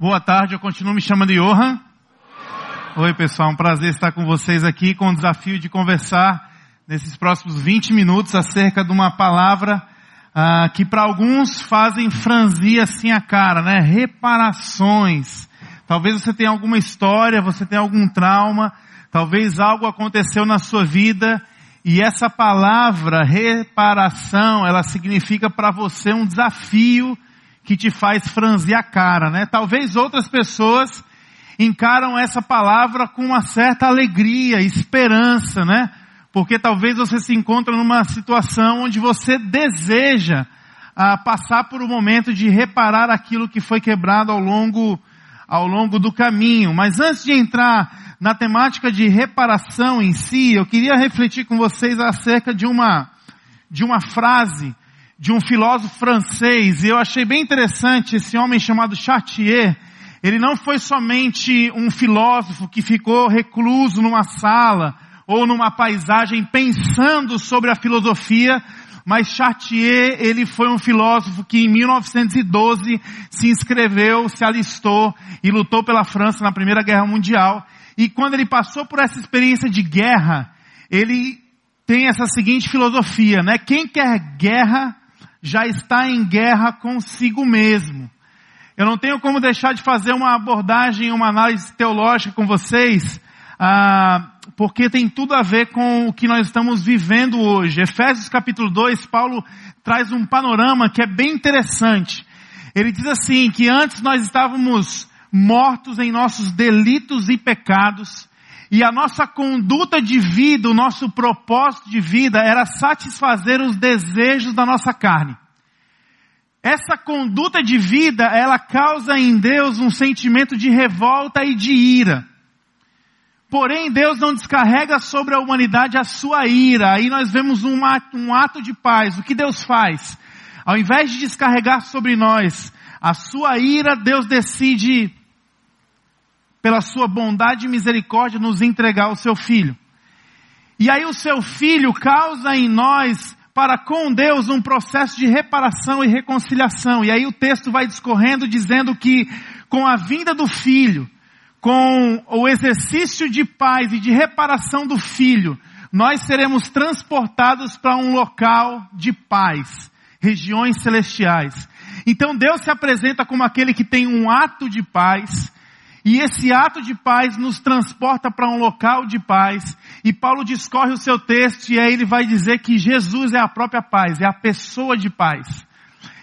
Boa tarde, eu continuo me chamando Johan. Oi pessoal, um prazer estar com vocês aqui com o desafio de conversar nesses próximos 20 minutos acerca de uma palavra ah, que para alguns fazem franzir assim a cara, né? Reparações. Talvez você tenha alguma história, você tenha algum trauma, talvez algo aconteceu na sua vida e essa palavra reparação, ela significa para você um desafio que te faz franzir a cara, né? Talvez outras pessoas encaram essa palavra com uma certa alegria, esperança, né? Porque talvez você se encontre numa situação onde você deseja ah, passar por um momento de reparar aquilo que foi quebrado ao longo, ao longo do caminho. Mas antes de entrar na temática de reparação em si, eu queria refletir com vocês acerca de uma, de uma frase de um filósofo francês, e eu achei bem interessante esse homem chamado Chartier, ele não foi somente um filósofo que ficou recluso numa sala ou numa paisagem pensando sobre a filosofia, mas Chartier, ele foi um filósofo que em 1912 se inscreveu, se alistou e lutou pela França na Primeira Guerra Mundial. E quando ele passou por essa experiência de guerra, ele tem essa seguinte filosofia, né? Quem quer guerra já está em guerra consigo mesmo. Eu não tenho como deixar de fazer uma abordagem, uma análise teológica com vocês, ah, porque tem tudo a ver com o que nós estamos vivendo hoje. Efésios capítulo 2, Paulo traz um panorama que é bem interessante. Ele diz assim, que antes nós estávamos mortos em nossos delitos e pecados, e a nossa conduta de vida, o nosso propósito de vida era satisfazer os desejos da nossa carne. Essa conduta de vida, ela causa em Deus um sentimento de revolta e de ira. Porém, Deus não descarrega sobre a humanidade a sua ira. Aí nós vemos um ato, um ato de paz. O que Deus faz? Ao invés de descarregar sobre nós a sua ira, Deus decide, pela sua bondade e misericórdia, nos entregar o seu filho. E aí o seu filho causa em nós para com Deus um processo de reparação e reconciliação. E aí o texto vai discorrendo dizendo que com a vinda do filho, com o exercício de paz e de reparação do filho, nós seremos transportados para um local de paz, regiões celestiais. Então Deus se apresenta como aquele que tem um ato de paz, e esse ato de paz nos transporta para um local de paz. E Paulo discorre o seu texto e aí ele vai dizer que Jesus é a própria paz, é a pessoa de paz.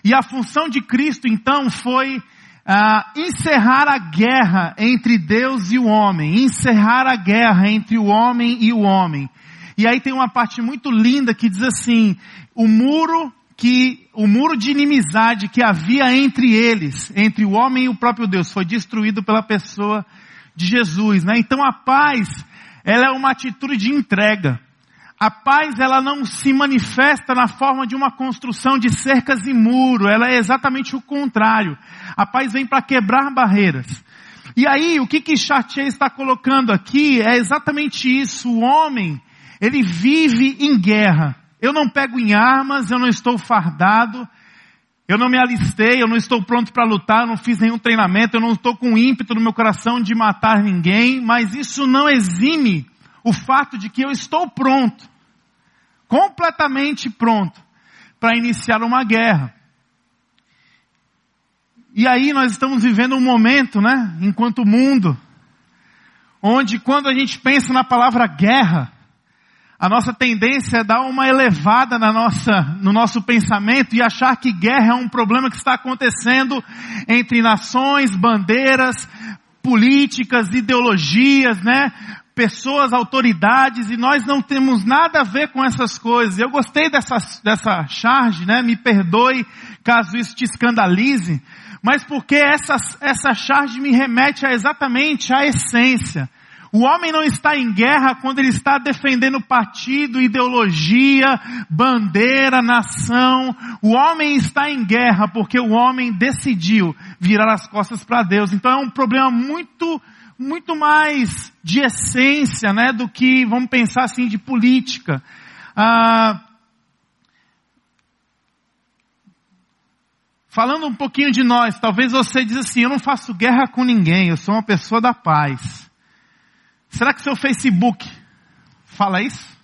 E a função de Cristo então foi ah, encerrar a guerra entre Deus e o homem, encerrar a guerra entre o homem e o homem. E aí tem uma parte muito linda que diz assim: o muro que o muro de inimizade que havia entre eles, entre o homem e o próprio Deus, foi destruído pela pessoa de Jesus, né? Então a paz, ela é uma atitude de entrega. A paz, ela não se manifesta na forma de uma construção de cercas e muro, ela é exatamente o contrário. A paz vem para quebrar barreiras. E aí, o que que Chartier está colocando aqui é exatamente isso. O homem, ele vive em guerra. Eu não pego em armas, eu não estou fardado, eu não me alistei, eu não estou pronto para lutar, eu não fiz nenhum treinamento, eu não estou com ímpeto no meu coração de matar ninguém, mas isso não exime o fato de que eu estou pronto, completamente pronto, para iniciar uma guerra. E aí nós estamos vivendo um momento, né, enquanto mundo, onde quando a gente pensa na palavra guerra, a nossa tendência é dar uma elevada na nossa, no nosso pensamento e achar que guerra é um problema que está acontecendo entre nações, bandeiras, políticas, ideologias, né? Pessoas, autoridades, e nós não temos nada a ver com essas coisas. Eu gostei dessa, dessa charge, né? Me perdoe caso isso te escandalize, mas porque essa, essa charge me remete a exatamente à essência o homem não está em guerra quando ele está defendendo partido, ideologia, bandeira, nação. O homem está em guerra porque o homem decidiu virar as costas para Deus. Então é um problema muito, muito mais de essência, né, do que, vamos pensar assim, de política. Ah, falando um pouquinho de nós, talvez você diz assim, eu não faço guerra com ninguém, eu sou uma pessoa da paz. Será que seu Facebook fala isso?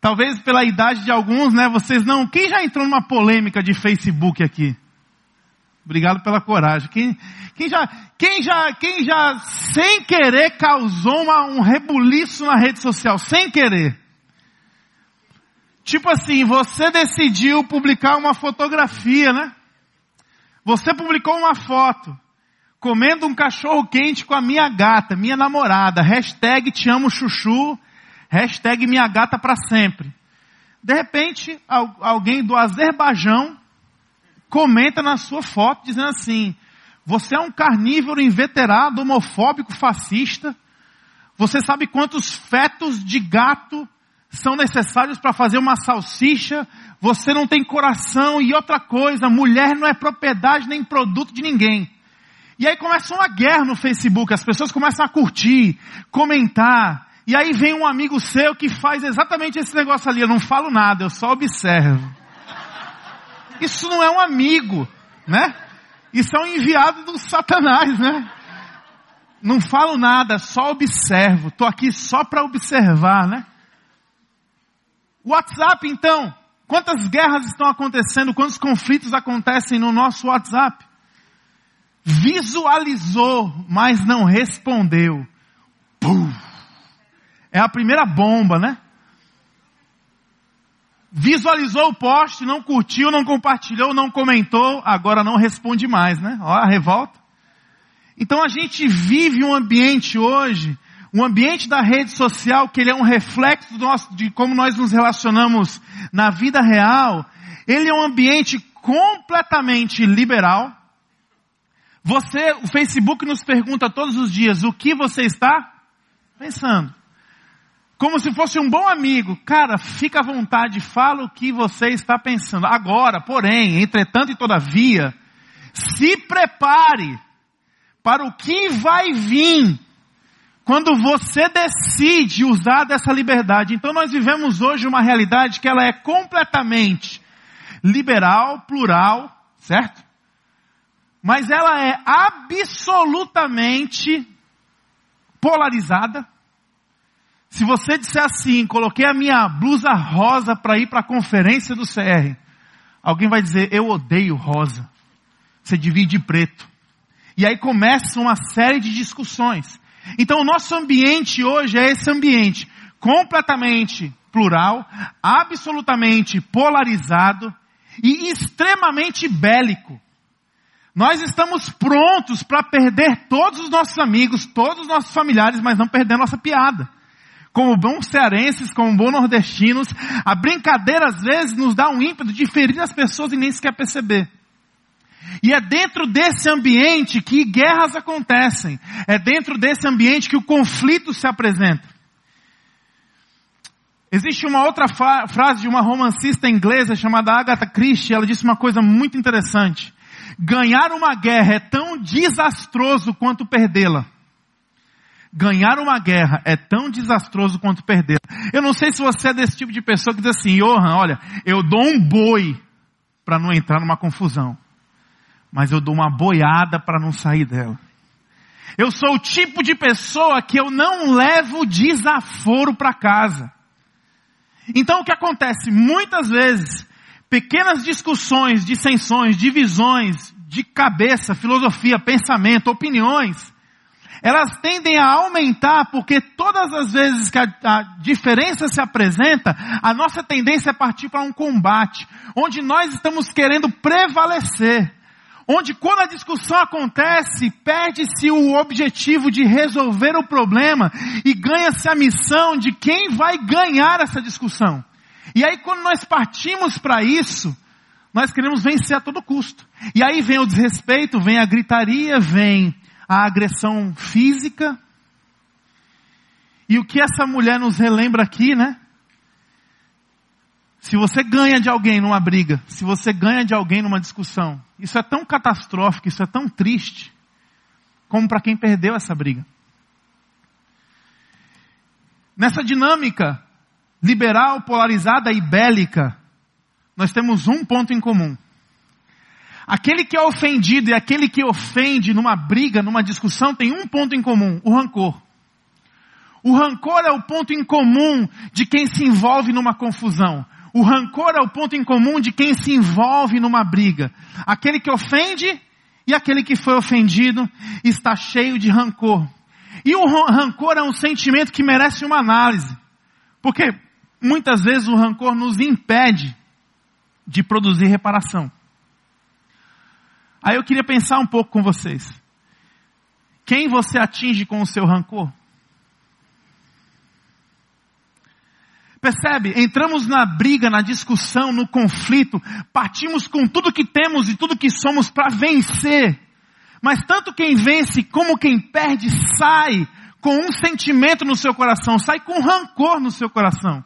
Talvez pela idade de alguns, né, vocês não, quem já entrou numa polêmica de Facebook aqui? Obrigado pela coragem. Quem, quem, já, quem, já, quem já, sem querer, causou uma, um rebuliço na rede social? Sem querer. Tipo assim, você decidiu publicar uma fotografia, né? Você publicou uma foto, comendo um cachorro quente com a minha gata, minha namorada. Hashtag te amo chuchu. Hashtag minha gata para sempre. De repente, alguém do Azerbaijão comenta na sua foto dizendo assim, você é um carnívoro inveterado, homofóbico, fascista. Você sabe quantos fetos de gato são necessários para fazer uma salsicha? Você não tem coração e outra coisa, mulher não é propriedade nem produto de ninguém. E aí começa uma guerra no Facebook, as pessoas começam a curtir, comentar, e aí vem um amigo seu que faz exatamente esse negócio ali, eu não falo nada, eu só observo. Isso não é um amigo, né? Isso é um enviado do Satanás, né? Não falo nada, só observo. Estou aqui só para observar, né? WhatsApp, então. Quantas guerras estão acontecendo? Quantos conflitos acontecem no nosso WhatsApp? Visualizou, mas não respondeu. É a primeira bomba, né? visualizou o post, não curtiu, não compartilhou, não comentou, agora não responde mais, né? Olha a revolta. Então a gente vive um ambiente hoje, um ambiente da rede social que ele é um reflexo nosso, de como nós nos relacionamos na vida real. Ele é um ambiente completamente liberal. Você, o Facebook nos pergunta todos os dias o que você está pensando como se fosse um bom amigo. Cara, fica à vontade, fala o que você está pensando. Agora, porém, entretanto e todavia, se prepare para o que vai vir quando você decide usar dessa liberdade. Então nós vivemos hoje uma realidade que ela é completamente liberal, plural, certo? Mas ela é absolutamente polarizada se você disser assim, coloquei a minha blusa rosa para ir para a conferência do CR, alguém vai dizer, eu odeio rosa. Você divide preto. E aí começa uma série de discussões. Então o nosso ambiente hoje é esse ambiente completamente plural, absolutamente polarizado e extremamente bélico. Nós estamos prontos para perder todos os nossos amigos, todos os nossos familiares, mas não perder nossa piada como bons cearenses, como bons nordestinos, a brincadeira às vezes nos dá um ímpeto de ferir as pessoas e nem sequer perceber. E é dentro desse ambiente que guerras acontecem. É dentro desse ambiente que o conflito se apresenta. Existe uma outra frase de uma romancista inglesa chamada Agatha Christie, ela disse uma coisa muito interessante. Ganhar uma guerra é tão desastroso quanto perdê-la. Ganhar uma guerra é tão desastroso quanto perder. Eu não sei se você é desse tipo de pessoa que diz assim, Johan, olha, eu dou um boi para não entrar numa confusão. Mas eu dou uma boiada para não sair dela. Eu sou o tipo de pessoa que eu não levo desaforo para casa. Então o que acontece? Muitas vezes, pequenas discussões, dissensões, divisões de cabeça, filosofia, pensamento, opiniões, elas tendem a aumentar porque todas as vezes que a, a, diferença se apresenta, a nossa tendência é partir para um combate, onde nós estamos querendo prevalecer. Onde quando a discussão acontece, perde-se o objetivo de resolver o problema e ganha-se a missão de quem vai ganhar essa discussão. E aí quando nós partimos para isso, nós queremos vencer a todo custo. E aí vem o desrespeito, vem a gritaria, vem a agressão física. E o que essa mulher nos relembra aqui, né? Se você ganha de alguém numa briga, se você ganha de alguém numa discussão, isso é tão catastrófico, isso é tão triste, como para quem perdeu essa briga. Nessa dinâmica liberal, polarizada e bélica, nós temos um ponto em comum. Aquele que é ofendido e aquele que ofende numa briga, numa discussão, tem um ponto em comum: o rancor. O rancor é o ponto em comum de quem se envolve numa confusão. O rancor é o ponto em comum de quem se envolve numa briga. Aquele que ofende e aquele que foi ofendido está cheio de rancor. E o rancor é um sentimento que merece uma análise. Porque muitas vezes o rancor nos impede de produzir reparação. Aí eu queria pensar um pouco com vocês. Quem você atinge com o seu rancor? Percebe? Entramos na briga, na discussão, no conflito, partimos com tudo que temos e tudo que somos para vencer. Mas tanto quem vence como quem perde sai com um sentimento no seu coração, sai com rancor no seu coração.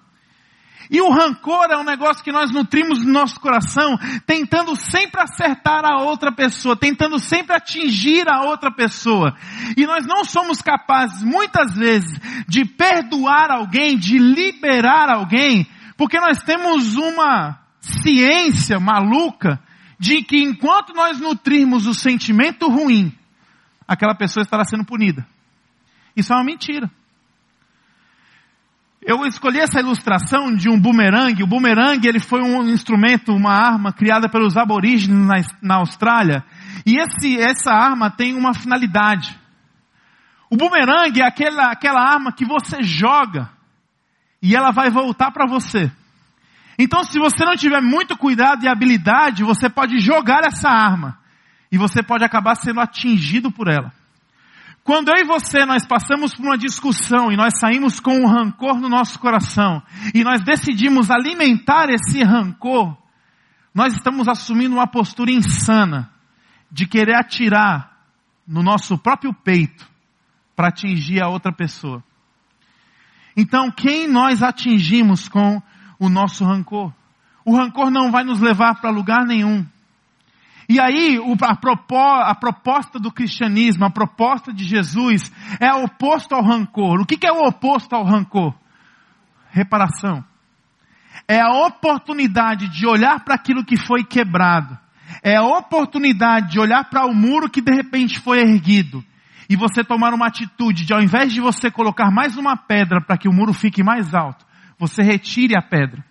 E o rancor é um negócio que nós nutrimos no nosso coração, tentando sempre acertar a outra pessoa, tentando sempre atingir a outra pessoa. E nós não somos capazes, muitas vezes, de perdoar alguém, de liberar alguém, porque nós temos uma ciência maluca de que enquanto nós nutrirmos o sentimento ruim, aquela pessoa estará sendo punida. Isso é uma mentira. Eu escolhi essa ilustração de um bumerangue. O bumerangue ele foi um instrumento, uma arma criada pelos aborígenes na, na Austrália. E esse, essa arma tem uma finalidade. O bumerangue é aquela, aquela arma que você joga e ela vai voltar para você. Então, se você não tiver muito cuidado e habilidade, você pode jogar essa arma e você pode acabar sendo atingido por ela. Quando eu e você nós passamos por uma discussão e nós saímos com um rancor no nosso coração e nós decidimos alimentar esse rancor, nós estamos assumindo uma postura insana de querer atirar no nosso próprio peito para atingir a outra pessoa. Então, quem nós atingimos com o nosso rancor? O rancor não vai nos levar para lugar nenhum. E aí, a proposta do cristianismo, a proposta de Jesus, é oposto ao rancor. O que é o oposto ao rancor? Reparação. É a oportunidade de olhar para aquilo que foi quebrado. É a oportunidade de olhar para o muro que de repente foi erguido. E você tomar uma atitude de, ao invés de você colocar mais uma pedra para que o muro fique mais alto, você retire a pedra.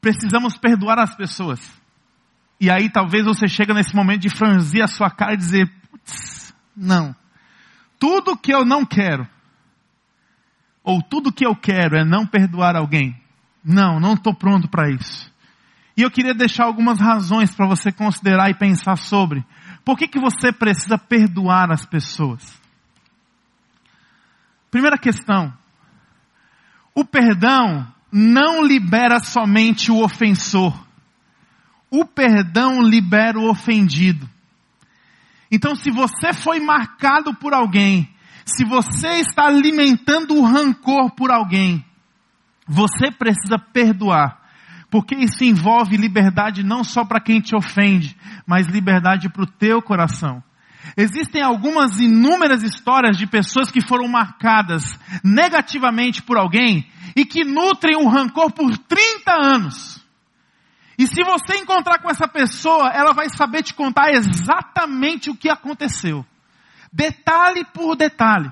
Precisamos perdoar as pessoas. E aí talvez você chega nesse momento de franzir a sua cara e dizer, putz, não. Tudo que eu não quero, ou tudo que eu quero é não perdoar alguém. Não, não estou pronto para isso. E eu queria deixar algumas razões para você considerar e pensar sobre. Por que, que você precisa perdoar as pessoas? Primeira questão. O perdão não libera somente o ofensor o perdão libera o ofendido. Então, se você foi marcado por alguém, se você está alimentando o rancor por alguém, você precisa perdoar. Porque isso envolve liberdade não só para quem te ofende, mas liberdade para o teu coração. Existem algumas inúmeras histórias de pessoas que foram marcadas negativamente por alguém e que nutrem o rancor por 30 anos. E se você encontrar com essa pessoa, ela vai saber te contar exatamente o que aconteceu. Detalhe por detalhe.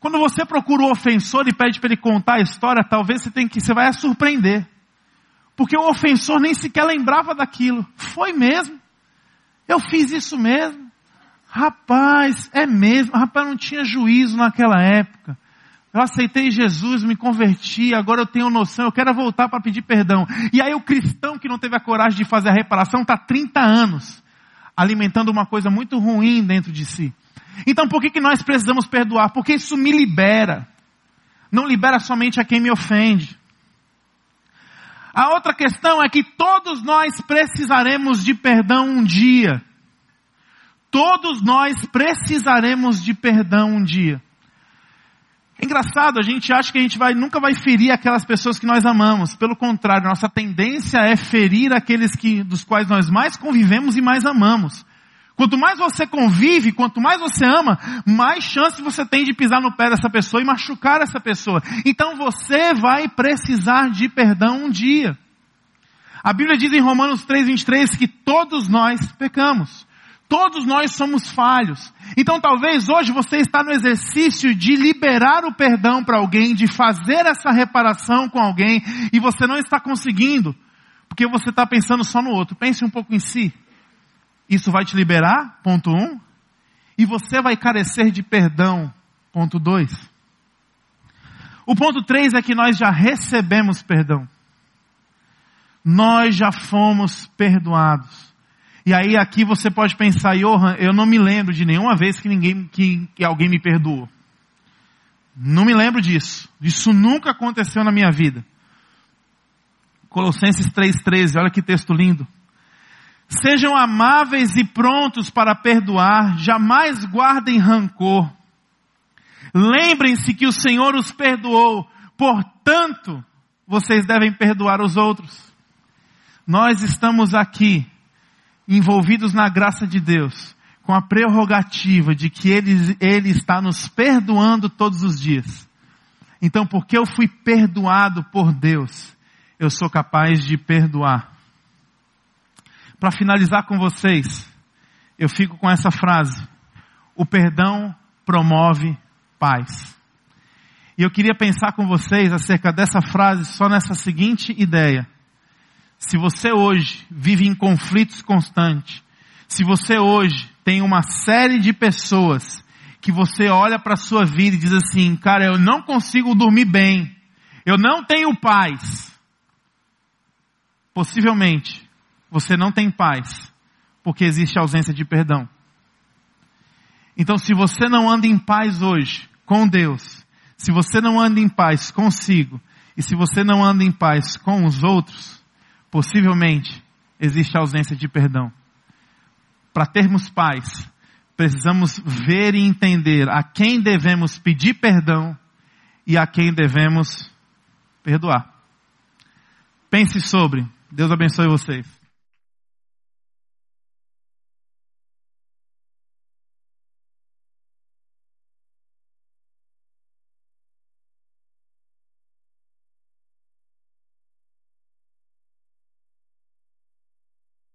Quando você procura o ofensor e pede para ele contar a história, talvez você tenha que você vai surpreender. Porque o ofensor nem sequer lembrava daquilo. Foi mesmo? Eu fiz isso mesmo? Rapaz, é mesmo. Rapaz, não tinha juízo naquela época. Eu aceitei Jesus, me converti, agora eu tenho noção, eu quero voltar para pedir perdão. E aí o cristão que não teve a coragem de fazer a reparação está 30 anos alimentando uma coisa muito ruim dentro de si. Então por que, que nós precisamos perdoar? Porque isso me libera. Não libera somente a quem me ofende. A outra questão é que todos nós precisaremos de perdão um dia. Todos nós precisaremos de perdão um dia. Engraçado, a gente acha que a gente vai, nunca vai ferir aquelas pessoas que nós amamos. Pelo contrário, nossa tendência é ferir aqueles que, dos quais nós mais convivemos e mais amamos. Quanto mais você convive, quanto mais você ama, mais chance você tem de pisar no pé dessa pessoa e machucar essa pessoa. Então você vai precisar de perdão um dia. A Bíblia diz em Romanos 3:23 que todos nós pecamos. Todos nós somos falhos. Então talvez hoje você está no exercício de liberar o perdão para alguém, de fazer essa reparação com alguém, e você não está conseguindo, porque você está pensando só no outro. Pense um pouco em si. Isso vai te liberar? Ponto um. E você vai carecer de perdão? Ponto dois. O ponto três é que nós já recebemos perdão. Nós já fomos perdoados. E aí aqui você pode pensar, Johan, eu não me lembro de nenhuma vez que ninguém, que, que alguém me perdoou. Não me lembro disso. Isso nunca aconteceu na minha vida. Colossenses 3,13, olha que texto lindo. Sejam amáveis e prontos para perdoar, jamais guardem rancor. Lembrem-se que o Senhor os perdoou, portanto, vocês devem perdoar os outros. Nós estamos aqui envolvidos na graça de Deus, com a prerrogativa de que Ele, Ele está nos perdoando todos os dias. Então, porque eu fui perdoado por Deus, eu sou capaz de perdoar. Para finalizar com vocês, eu fico com essa frase: o perdão promove paz. E eu queria pensar com vocês acerca dessa frase só nessa seguinte ideia. Se você hoje vive em conflitos constantes, se você hoje tem uma série de pessoas que você olha para a sua vida e diz assim, cara, eu não consigo dormir bem, eu não tenho paz. Possivelmente, você não tem paz, porque existe ausência de perdão. Então, se você não anda em paz hoje com Deus, se você não anda em paz consigo, e se você não anda em paz com os outros, possivelmente existe ausência de perdão. Para termos paz, precisamos ver e entender a quem devemos pedir perdão e a quem devemos perdoar. Pense sobre. Deus abençoe vocês.